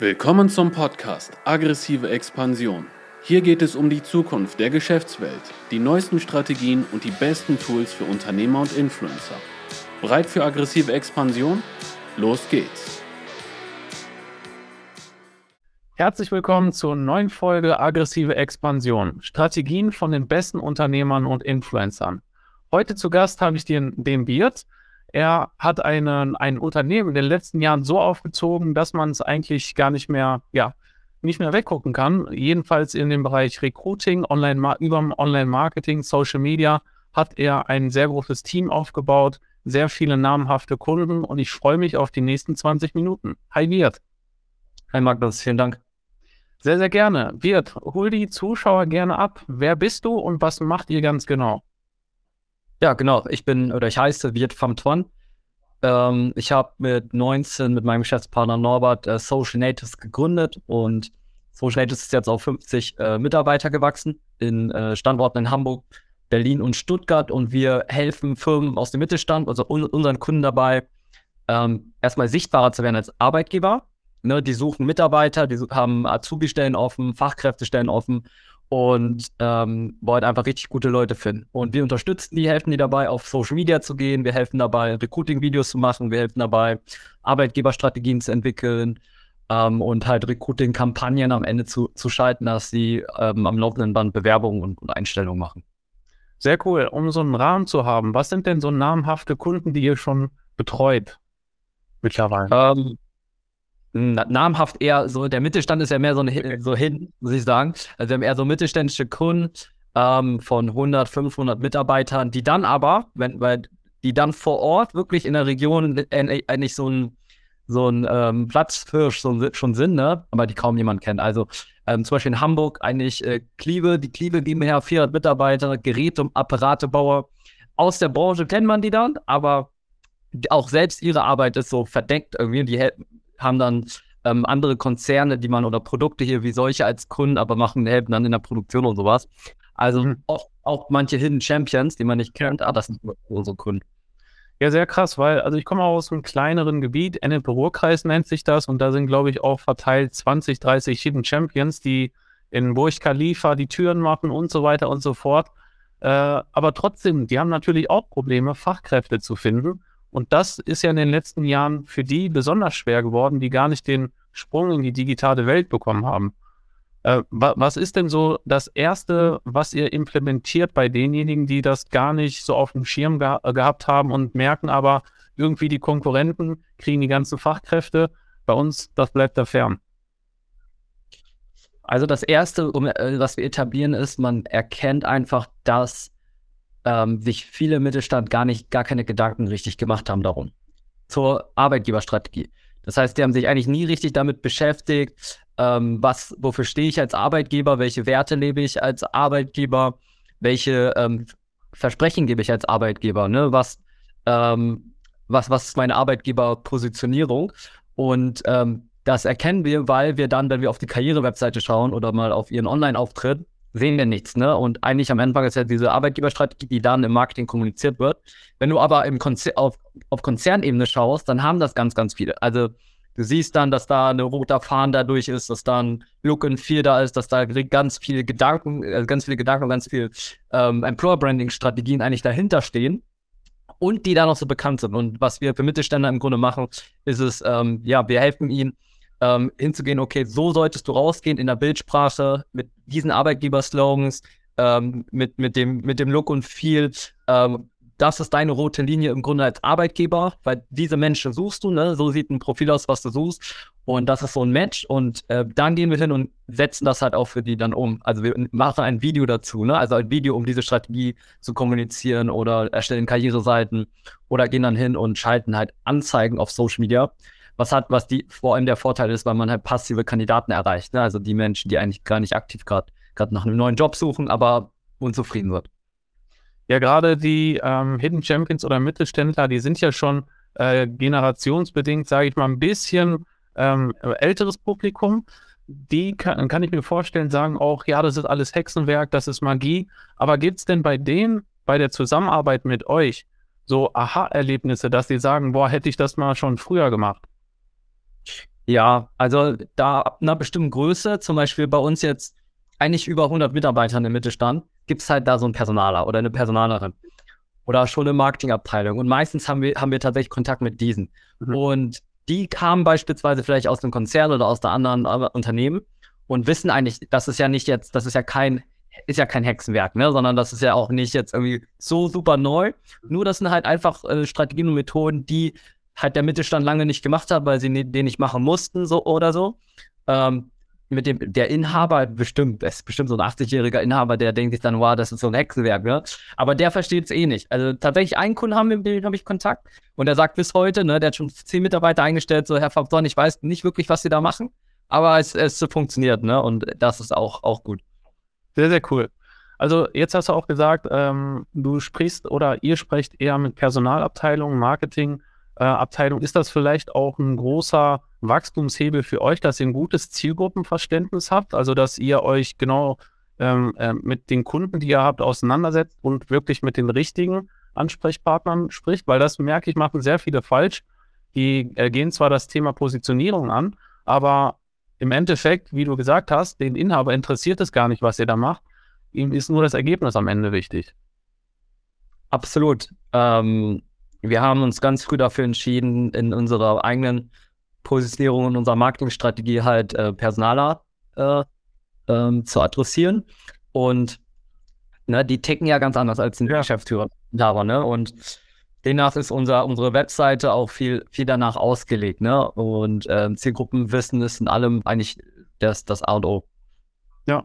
Willkommen zum Podcast Aggressive Expansion. Hier geht es um die Zukunft der Geschäftswelt, die neuesten Strategien und die besten Tools für Unternehmer und Influencer. Bereit für aggressive Expansion? Los geht's! Herzlich willkommen zur neuen Folge Aggressive Expansion. Strategien von den besten Unternehmern und Influencern. Heute zu Gast habe ich den, den Beard. Er hat einen, ein Unternehmen in den letzten Jahren so aufgezogen, dass man es eigentlich gar nicht mehr, ja, nicht mehr weggucken kann. Jedenfalls in dem Bereich Recruiting, Online über Online-Marketing, Social Media hat er ein sehr großes Team aufgebaut, sehr viele namhafte Kunden und ich freue mich auf die nächsten 20 Minuten. Hi Wirt. Hi Magnus, vielen Dank. Sehr, sehr gerne. Wirt, hol die Zuschauer gerne ab. Wer bist du und was macht ihr ganz genau? Ja, genau. Ich bin oder ich heiße Wirt Pham Tuan. Ähm, ich habe mit 19 mit meinem Geschäftspartner Norbert äh, Social Natives gegründet und Social Natives ist jetzt auf 50 äh, Mitarbeiter gewachsen in äh, Standorten in Hamburg, Berlin und Stuttgart und wir helfen Firmen aus dem Mittelstand, also un unseren Kunden dabei, ähm, erstmal sichtbarer zu werden als Arbeitgeber. Ne, die suchen Mitarbeiter, die haben Azubi-Stellen offen, Fachkräftestellen offen und ähm, wollen einfach richtig gute Leute finden. Und wir unterstützen die, helfen die dabei, auf Social Media zu gehen, wir helfen dabei, Recruiting-Videos zu machen, wir helfen dabei, Arbeitgeberstrategien zu entwickeln ähm, und halt Recruiting-Kampagnen am Ende zu, zu schalten, dass sie ähm, am laufenden Band Bewerbungen und, und Einstellungen machen. Sehr cool. Um so einen Rahmen zu haben, was sind denn so namhafte Kunden, die ihr schon betreut mittlerweile? Ähm, namhaft eher so, der Mittelstand ist ja mehr so, eine, so hin, muss ich sagen. Also wir haben eher so mittelständische Kunden ähm, von 100, 500 Mitarbeitern, die dann aber, wenn, weil die dann vor Ort wirklich in der Region eigentlich so ein, so ein ähm, Platzhirsch so, schon sind, ne? aber die kaum jemand kennt. Also ähm, zum Beispiel in Hamburg eigentlich äh, Kliebe, die Kliebe GmbH, 400 Mitarbeiter, Geräte- und Apparatebauer. Aus der Branche kennt man die dann, aber auch selbst ihre Arbeit ist so verdeckt irgendwie. Die haben dann ähm, andere Konzerne, die man oder Produkte hier wie solche als Kunden, aber machen, helfen dann in der Produktion und sowas. Also mhm. auch, auch manche Hidden Champions, die man nicht kennt, ah, das sind unsere Kunden. Ja, sehr krass, weil, also ich komme aus einem kleineren Gebiet, Ennepe-Ruhr-Kreis nennt sich das, und da sind, glaube ich, auch verteilt 20, 30 Hidden Champions, die in Burj Khalifa die Türen machen und so weiter und so fort. Äh, aber trotzdem, die haben natürlich auch Probleme, Fachkräfte zu finden. Und das ist ja in den letzten Jahren für die besonders schwer geworden, die gar nicht den Sprung in die digitale Welt bekommen haben. Äh, wa was ist denn so das Erste, was ihr implementiert bei denjenigen, die das gar nicht so auf dem Schirm ge gehabt haben und merken aber, irgendwie die Konkurrenten kriegen die ganzen Fachkräfte, bei uns, das bleibt da fern? Also das Erste, äh, was wir etablieren, ist, man erkennt einfach, dass ähm, sich viele Mittelstand gar nicht, gar keine Gedanken richtig gemacht haben darum. Zur Arbeitgeberstrategie. Das heißt, die haben sich eigentlich nie richtig damit beschäftigt, ähm, was, wofür stehe ich als Arbeitgeber, welche Werte lebe ich als Arbeitgeber, welche ähm, Versprechen gebe ich als Arbeitgeber, ne? Was, ähm, was, was ist meine Arbeitgeberpositionierung? Und ähm, das erkennen wir, weil wir dann, wenn wir auf die Karriere-Webseite schauen oder mal auf ihren Online-Auftritt, sehen wir nichts, ne? Und eigentlich am Anfang ist ja diese Arbeitgeberstrategie, die dann im Marketing kommuniziert wird. Wenn du aber im Konzer auf, auf Konzernebene schaust, dann haben das ganz, ganz viele. Also du siehst dann, dass da eine roter Fahnen dadurch ist, dass da ein Look and Feel da ist, dass da ganz viele Gedanken, äh, ganz viele Gedanken ganz viele ähm, Employer-Branding-Strategien eigentlich dahinter stehen und die da noch so bekannt sind. Und was wir für Mittelständler im Grunde machen, ist es, ähm, ja, wir helfen ihnen, ähm, hinzugehen, okay, so solltest du rausgehen in der Bildsprache mit diesen Arbeitgeber-Slogans, ähm, mit, mit, dem, mit dem Look und Feel. Ähm, das ist deine rote Linie im Grunde als Arbeitgeber, weil diese Menschen suchst du, ne? so sieht ein Profil aus, was du suchst. Und das ist so ein Match. Und äh, dann gehen wir hin und setzen das halt auch für die dann um. Also wir machen ein Video dazu, ne? also ein Video, um diese Strategie zu kommunizieren oder erstellen Karriereseiten oder gehen dann hin und schalten halt Anzeigen auf Social Media was hat, was die vor allem der Vorteil ist, weil man halt passive Kandidaten erreicht. Ne? Also die Menschen, die eigentlich gar nicht aktiv gerade nach einem neuen Job suchen, aber unzufrieden sind. Ja, gerade die ähm, Hidden Champions oder Mittelständler, die sind ja schon äh, generationsbedingt, sage ich mal, ein bisschen ähm, älteres Publikum. Die kann, kann ich mir vorstellen, sagen auch, ja, das ist alles Hexenwerk, das ist Magie. Aber gibt es denn bei denen, bei der Zusammenarbeit mit euch, so Aha-Erlebnisse, dass sie sagen, boah, hätte ich das mal schon früher gemacht? Ja, also da ab einer bestimmten Größe, zum Beispiel bei uns jetzt eigentlich über 100 Mitarbeitern im Mittelstand, gibt es halt da so einen Personaler oder eine Personalerin oder schon eine Marketingabteilung. Und meistens haben wir, haben wir tatsächlich Kontakt mit diesen. Mhm. Und die kamen beispielsweise vielleicht aus einem Konzern oder aus einem anderen Unternehmen und wissen eigentlich, das ist ja nicht jetzt, das ist ja kein, ist ja kein Hexenwerk, ne, sondern das ist ja auch nicht jetzt irgendwie so super neu. Nur das sind halt einfach äh, Strategien und Methoden, die halt der Mittelstand lange nicht gemacht hat, weil sie ne, den nicht machen mussten, so oder so. Ähm, mit dem, der Inhaber bestimmt, es ist bestimmt so ein 80-jähriger Inhaber, der denkt sich dann, wow, das ist so ein Hexenwerk, ne? Aber der versteht es eh nicht. Also tatsächlich einen Kunden haben wir, mit dem habe ich Kontakt und der sagt bis heute, ne, der hat schon zehn Mitarbeiter eingestellt, so Herr Fabson, ich weiß nicht wirklich, was Sie da machen, aber es, es funktioniert, ne? Und das ist auch, auch gut. Sehr, sehr cool. Also jetzt hast du auch gesagt, ähm, du sprichst oder ihr sprecht eher mit Personalabteilungen, Marketing, Abteilung. Ist das vielleicht auch ein großer Wachstumshebel für euch, dass ihr ein gutes Zielgruppenverständnis habt? Also, dass ihr euch genau ähm, äh, mit den Kunden, die ihr habt, auseinandersetzt und wirklich mit den richtigen Ansprechpartnern spricht? Weil das merke ich, machen sehr viele falsch. Die äh, gehen zwar das Thema Positionierung an, aber im Endeffekt, wie du gesagt hast, den Inhaber interessiert es gar nicht, was ihr da macht. Ihm ist nur das Ergebnis am Ende wichtig. Absolut. Ähm, wir haben uns ganz früh dafür entschieden, in unserer eigenen Positionierung und unserer Marketingstrategie halt äh, Personaler äh, ähm, zu adressieren. Und ne, die ticken ja ganz anders als ein ja. Geschäftsführer. Ne? Und demnach ist unser, unsere Webseite auch viel, viel danach ausgelegt. Ne? Und ähm, Zielgruppenwissen ist in allem eigentlich das, das A und O. Ja,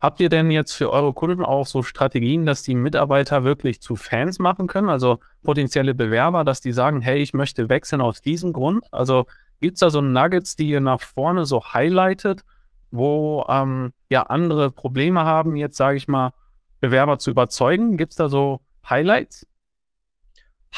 Habt ihr denn jetzt für eure Kunden auch so Strategien, dass die Mitarbeiter wirklich zu Fans machen können? Also potenzielle Bewerber, dass die sagen, hey, ich möchte wechseln aus diesem Grund? Also gibt es da so Nuggets, die ihr nach vorne so highlightet, wo ähm, ja andere Probleme haben, jetzt sage ich mal, Bewerber zu überzeugen? Gibt es da so Highlights?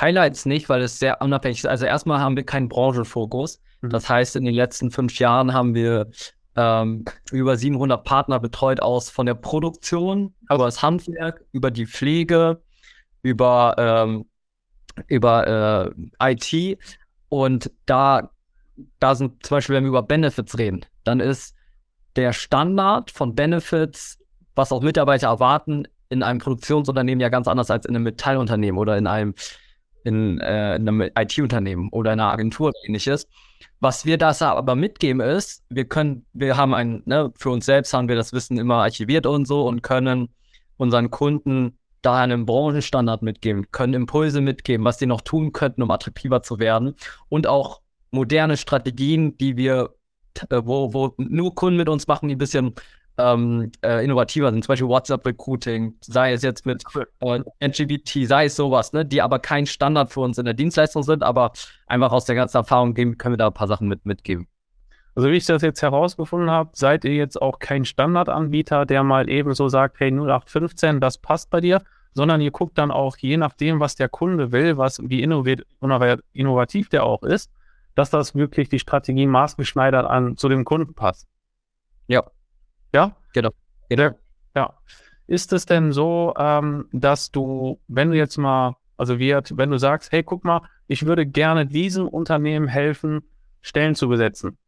Highlights nicht, weil es sehr unabhängig ist. Also erstmal haben wir keinen Branchenfokus. Mhm. Das heißt, in den letzten fünf Jahren haben wir ähm, über 700 Partner betreut aus von der Produktion, über das Handwerk, über die Pflege, über, ähm, über äh, IT. Und da, da sind zum Beispiel, wenn wir über Benefits reden, dann ist der Standard von Benefits, was auch Mitarbeiter erwarten, in einem Produktionsunternehmen ja ganz anders als in einem Metallunternehmen oder in einem in, äh, in einem IT-Unternehmen oder in einer Agentur oder ähnliches. Was wir das aber mitgeben ist, wir können, wir haben ein, ne, für uns selbst haben wir das Wissen immer archiviert und so und können unseren Kunden da einen Branchenstandard mitgeben, können Impulse mitgeben, was sie noch tun könnten, um attraktiver zu werden und auch moderne Strategien, die wir, äh, wo, wo nur Kunden mit uns machen, die ein bisschen ähm, äh, innovativer sind, zum Beispiel WhatsApp-Recruiting, sei es jetzt mit äh, LGBT, sei es sowas, ne, die aber kein Standard für uns in der Dienstleistung sind, aber einfach aus der ganzen Erfahrung geben, können wir da ein paar Sachen mit, mitgeben. Also wie ich das jetzt herausgefunden habe, seid ihr jetzt auch kein Standardanbieter, der mal eben so sagt, hey 0815, das passt bei dir, sondern ihr guckt dann auch, je nachdem, was der Kunde will, was wie innovativ der auch ist, dass das wirklich die Strategie maßgeschneidert an zu dem Kunden passt. Ja, ja? Genau. genau. Ja. Ist es denn so, ähm, dass du, wenn du jetzt mal, also wird, wenn du sagst, hey, guck mal, ich würde gerne diesem Unternehmen helfen, Stellen zu besetzen.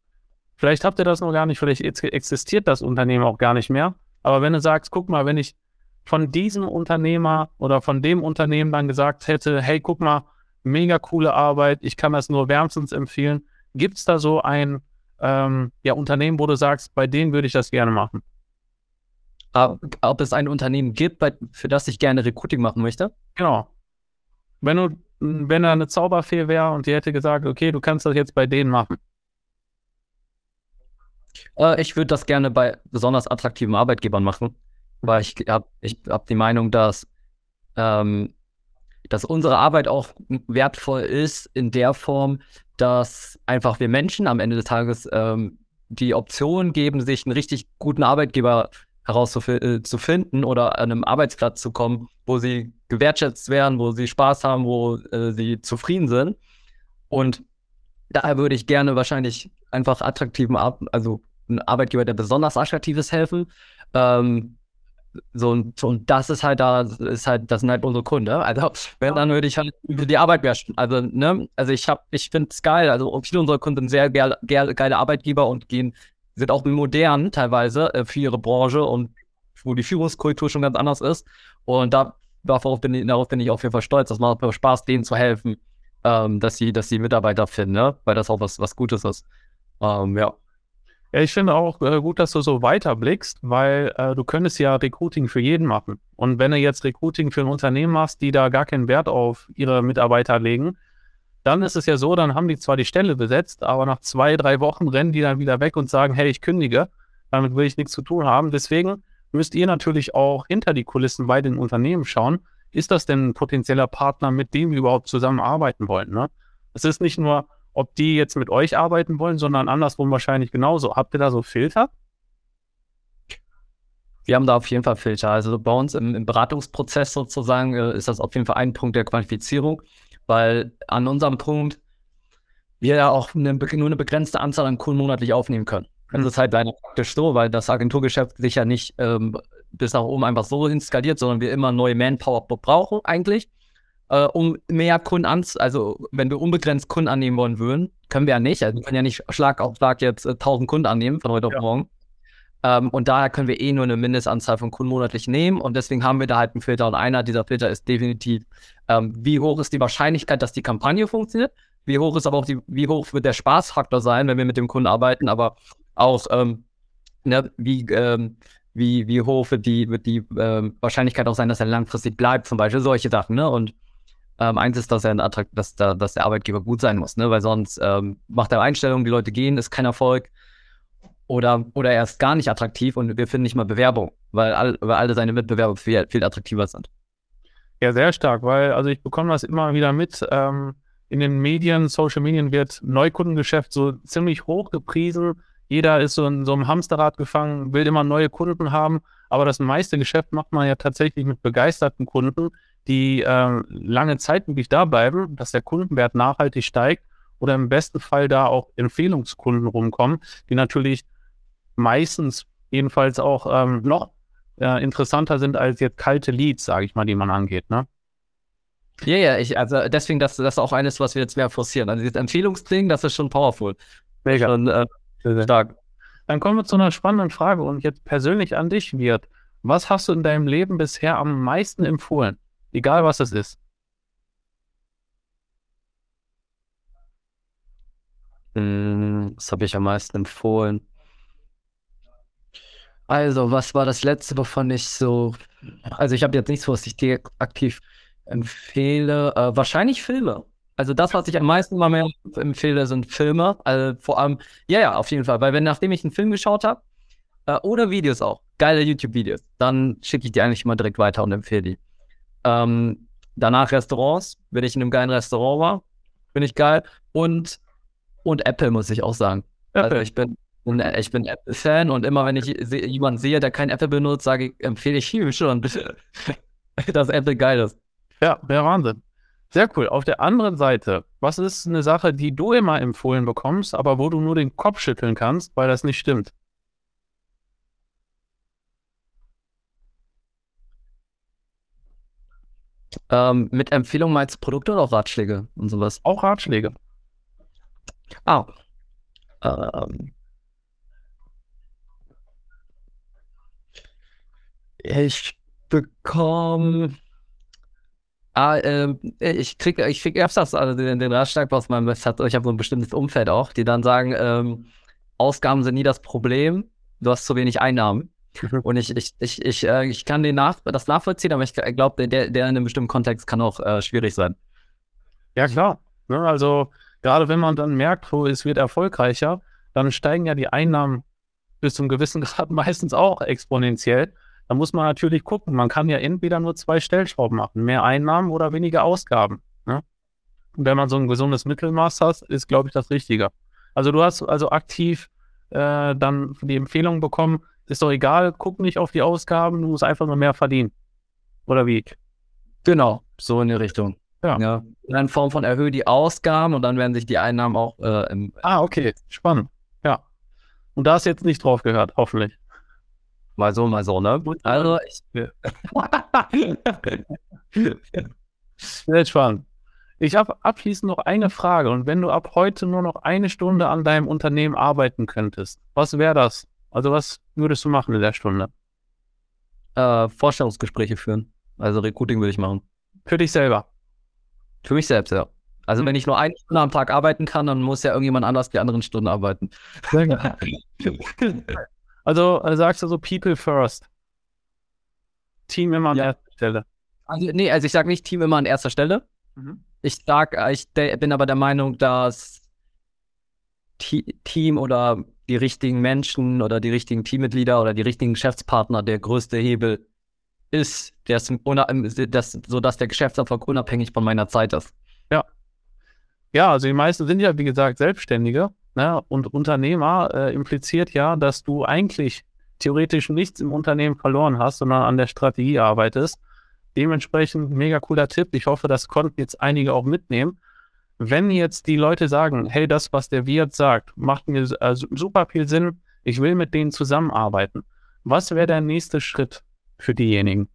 Vielleicht habt ihr das noch gar nicht, vielleicht existiert das Unternehmen auch gar nicht mehr. Aber wenn du sagst, guck mal, wenn ich von diesem Unternehmer oder von dem Unternehmen dann gesagt hätte, hey, guck mal, mega coole Arbeit, ich kann das nur wärmstens empfehlen. Gibt es da so ein ähm, ja, Unternehmen, wo du sagst, bei denen würde ich das gerne machen? Ob es ein Unternehmen gibt, bei, für das ich gerne Recruiting machen möchte? Genau. Wenn du, wenn da eine Zauberfee wäre und die hätte gesagt, okay, du kannst das jetzt bei denen machen. Äh, ich würde das gerne bei besonders attraktiven Arbeitgebern machen, weil ich habe ich hab die Meinung, dass, ähm, dass unsere Arbeit auch wertvoll ist in der Form, dass einfach wir Menschen am Ende des Tages ähm, die Option geben, sich einen richtig guten Arbeitgeber herauszufinden äh, oder an einem Arbeitsplatz zu kommen, wo sie gewertschätzt werden, wo sie Spaß haben, wo äh, sie zufrieden sind. Und daher würde ich gerne wahrscheinlich einfach attraktiven, Ar also einen Arbeitgeber, der besonders attraktiv ist, helfen. Ähm, So, und, und das ist halt da, ist halt, das sind halt unsere Kunden. Ne? Also, wenn dann würde ich halt die Arbeit mehr, also, ne, also ich habe, ich finde es geil. Also, viele unserer Kunden sind sehr geil, geil, geile Arbeitgeber und gehen, sind auch modern teilweise äh, für ihre Branche und wo die Führungskultur schon ganz anders ist. Und da, darauf bin ich, darauf bin ich auf jeden Fall stolz. Das macht mir Spaß, denen zu helfen, ähm, dass sie, dass sie Mitarbeiter finden, ne? Weil das auch was, was Gutes ist. Ähm, ja. Ja, ich finde auch äh, gut, dass du so weiterblickst, weil äh, du könntest ja Recruiting für jeden machen. Und wenn du jetzt Recruiting für ein Unternehmen machst, die da gar keinen Wert auf ihre Mitarbeiter legen, dann ist es ja so, dann haben die zwar die Stelle besetzt, aber nach zwei, drei Wochen rennen die dann wieder weg und sagen, hey, ich kündige, damit will ich nichts zu tun haben. Deswegen müsst ihr natürlich auch hinter die Kulissen bei den Unternehmen schauen, ist das denn ein potenzieller Partner, mit dem wir überhaupt zusammenarbeiten wollen? Ne? Es ist nicht nur, ob die jetzt mit euch arbeiten wollen, sondern andersrum wahrscheinlich genauso. Habt ihr da so Filter? Wir haben da auf jeden Fall Filter. Also bei uns im, im Beratungsprozess sozusagen äh, ist das auf jeden Fall ein Punkt der Qualifizierung, weil an unserem Punkt wir ja auch eine, nur eine begrenzte Anzahl an Kunden monatlich aufnehmen können. Das mhm. ist halt leider praktisch so, weil das Agenturgeschäft sich ja nicht ähm, bis nach oben einfach so installiert, sondern wir immer neue Manpower brauchen eigentlich äh, um mehr Kunden an, also wenn wir unbegrenzt Kunden annehmen wollen würden, können wir ja nicht. Also wir können ja nicht Schlag auf Schlag jetzt äh, 1000 Kunden annehmen von heute ja. auf morgen. Ähm, und daher können wir eh nur eine Mindestanzahl von Kunden monatlich nehmen und deswegen haben wir da halt einen Filter und einer dieser Filter ist definitiv, ähm, wie hoch ist die Wahrscheinlichkeit, dass die Kampagne funktioniert, wie hoch ist aber auch die, wie hoch wird der Spaßfaktor sein, wenn wir mit dem Kunden arbeiten, aber auch ähm, ne, wie, ähm, wie, wie hoch wird die, wird die ähm, Wahrscheinlichkeit auch sein, dass er langfristig bleibt, zum Beispiel solche Sachen, ne? Und ähm, eins ist, dass er ein Attrakt, dass, da, dass der Arbeitgeber gut sein muss, ne? weil sonst ähm, macht er Einstellungen, die Leute gehen, ist kein Erfolg. Oder, oder er ist gar nicht attraktiv und wir finden nicht mal Bewerbung, weil, all, weil alle seine Mitbewerber viel, viel attraktiver sind. Ja, sehr stark, weil also ich bekomme das immer wieder mit. Ähm, in den Medien, Social Medien wird Neukundengeschäft so ziemlich hoch gepriesen. Jeder ist so in so einem Hamsterrad gefangen, will immer neue Kunden haben. Aber das meiste Geschäft macht man ja tatsächlich mit begeisterten Kunden, die äh, lange Zeit wirklich da bleiben, dass der Kundenwert nachhaltig steigt oder im besten Fall da auch Empfehlungskunden rumkommen, die natürlich meistens jedenfalls auch ähm, noch äh, interessanter sind als jetzt kalte Leads, sage ich mal, die man angeht. Ne? Ja, ja, ich, also deswegen, das, das ist auch eines, was wir jetzt mehr forcieren. Also dieses Empfehlungsding, das ist schon powerful. Mega. Schon, äh, stark. Dann kommen wir zu einer spannenden Frage und jetzt persönlich an dich, Wirt. Was hast du in deinem Leben bisher am meisten empfohlen? Egal was es ist. Hm, was habe ich am meisten empfohlen? Also, was war das letzte, wovon ich so. Also, ich habe jetzt nichts, was ich dir aktiv empfehle. Äh, wahrscheinlich Filme. Also, das, was ich am meisten mal mehr empfehle, sind Filme. Also, vor allem, ja, ja, auf jeden Fall. Weil, wenn nachdem ich einen Film geschaut habe, äh, oder Videos auch, geile YouTube-Videos, dann schicke ich die eigentlich immer direkt weiter und empfehle die. Ähm, danach Restaurants, wenn ich in einem geilen Restaurant war, bin ich geil. Und, und Apple, muss ich auch sagen. Also Apple. Also ich bin, ich bin Apple-Fan und immer wenn ich jemanden sehe, der kein Apple benutzt, sage ich, empfehle ich ihm schon dass Apple geil ist. Ja, der Wahnsinn. Sehr cool. Auf der anderen Seite, was ist eine Sache, die du immer empfohlen bekommst, aber wo du nur den Kopf schütteln kannst, weil das nicht stimmt? Ähm, mit Empfehlungen meinst du Produkte oder auch Ratschläge und sowas? Auch Ratschläge. Ah. Ähm. Ich bekomme. Ah, ähm, ich krieg, ich krieg öfters also den, den Ratschlag aus meinem, ich habe so ein bestimmtes Umfeld auch, die dann sagen, ähm, Ausgaben sind nie das Problem, du hast zu wenig Einnahmen. Mhm. Und ich, ich, ich, ich, äh, ich kann den nach, das nachvollziehen, aber ich glaube, der, der in einem bestimmten Kontext kann auch äh, schwierig sein. Ja, klar. Ne, also, gerade wenn man dann merkt, oh, es wird erfolgreicher, dann steigen ja die Einnahmen bis zum gewissen Grad meistens auch exponentiell. Da muss man natürlich gucken. Man kann ja entweder nur zwei Stellschrauben machen: mehr Einnahmen oder weniger Ausgaben. Ne? Und wenn man so ein gesundes Mittelmaß hat, ist, glaube ich, das Richtige. Also, du hast also aktiv äh, dann die Empfehlung bekommen, ist doch egal, guck nicht auf die Ausgaben, du musst einfach nur mehr verdienen. Oder wie? Genau, so in die Richtung. Ja. ja. In Form von erhöhe die Ausgaben und dann werden sich die Einnahmen auch äh, im. Ah, okay, spannend. Ja. Und da hast du jetzt nicht drauf gehört, hoffentlich. Mal so, mal so, ne? Also, ich. Sehr spannend. Ich habe abschließend noch eine Frage. Und wenn du ab heute nur noch eine Stunde an deinem Unternehmen arbeiten könntest, was wäre das? Also, was würdest du machen in der Stunde? Äh, Vorstellungsgespräche führen. Also, Recruiting würde ich machen. Für dich selber? Für mich selbst, ja. Also, mhm. wenn ich nur eine Stunde am Tag arbeiten kann, dann muss ja irgendjemand anders die anderen Stunden arbeiten. Also, äh, sagst du so People first. Team immer an ja. erster Stelle. Also, nee, also ich sage nicht Team immer an erster Stelle. Mhm. Ich sag, äh, ich bin aber der Meinung, dass Team oder die richtigen Menschen oder die richtigen Teammitglieder oder die richtigen Geschäftspartner der größte Hebel ist, das, das, sodass der Geschäftserfolg unabhängig von meiner Zeit ist. Ja. Ja, also die meisten sind ja, wie gesagt, Selbstständige ne? und Unternehmer äh, impliziert ja, dass du eigentlich theoretisch nichts im Unternehmen verloren hast, sondern an der Strategie arbeitest. Dementsprechend mega cooler Tipp. Ich hoffe, das konnten jetzt einige auch mitnehmen. Wenn jetzt die Leute sagen, hey, das, was der Wirt sagt, macht mir äh, super viel Sinn, ich will mit denen zusammenarbeiten. Was wäre der nächste Schritt für diejenigen?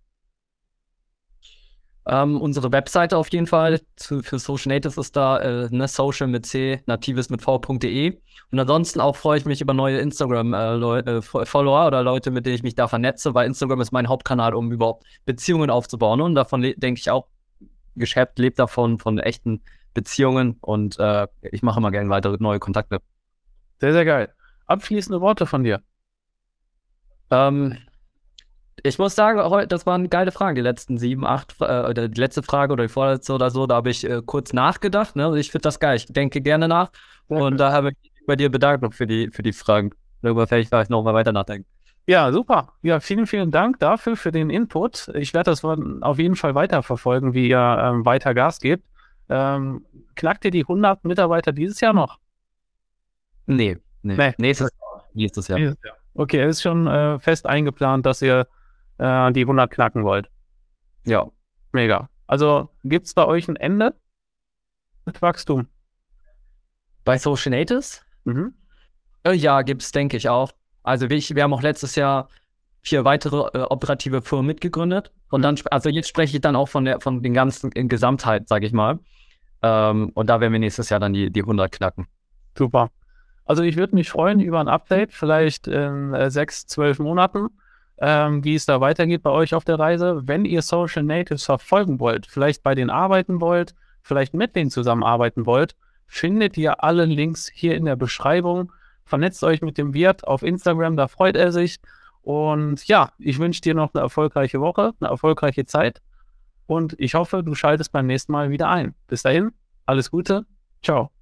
Ähm, unsere Webseite auf jeden Fall zu, für Social Natives ist da äh, ne, social mit c, natives mit v.de. Und ansonsten auch freue ich mich über neue Instagram-Follower äh, oder Leute, mit denen ich mich da vernetze, weil Instagram ist mein Hauptkanal, um überhaupt Beziehungen aufzubauen. Und davon denke ich auch, Geschäft lebt davon, von echten Beziehungen. Und äh, ich mache immer gerne weitere neue Kontakte. Sehr, sehr geil. Abschließende Worte von dir. Ähm, ich muss sagen, das waren geile Fragen, die letzten sieben, acht, äh, oder die letzte Frage oder die vorletzte oder so, da habe ich äh, kurz nachgedacht. Ne? Ich finde das geil, ich denke gerne nach. Und da habe ich bei dir bedankt für die, für die Fragen. Darüber werde ich vielleicht noch mal weiter nachdenken. Ja, super. Ja, vielen, vielen Dank dafür, für den Input. Ich werde das auf jeden Fall weiterverfolgen, wie ihr ähm, weiter Gas gebt. Ähm, knackt ihr die 100 Mitarbeiter dieses Jahr noch? Nee, nee. nee. Nächstes, nächstes Jahr. Nächstes Jahr. Okay, es ist schon äh, fest eingeplant, dass ihr äh, die 100 knacken wollt. Ja, mega. Also gibt es bei euch ein Ende mit Wachstum? Bei Social Natives? Mhm. Äh, ja, gibt es, denke ich auch. Also wir, wir, haben auch letztes Jahr vier weitere äh, operative Firmen mitgegründet. Und dann, also jetzt spreche ich dann auch von der von den ganzen in Gesamtheit, sage ich mal. Ähm, und da werden wir nächstes Jahr dann die, die 100 knacken. Super. Also ich würde mich freuen über ein Update, vielleicht in äh, sechs, zwölf Monaten ähm, wie es da weitergeht bei euch auf der Reise. Wenn ihr Social Natives verfolgen wollt, vielleicht bei denen arbeiten wollt, vielleicht mit denen zusammenarbeiten wollt, findet ihr alle Links hier in der Beschreibung. Vernetzt euch mit dem Wirt auf Instagram, da freut er sich. Und ja, ich wünsche dir noch eine erfolgreiche Woche, eine erfolgreiche Zeit. Und ich hoffe, du schaltest beim nächsten Mal wieder ein. Bis dahin, alles Gute. Ciao.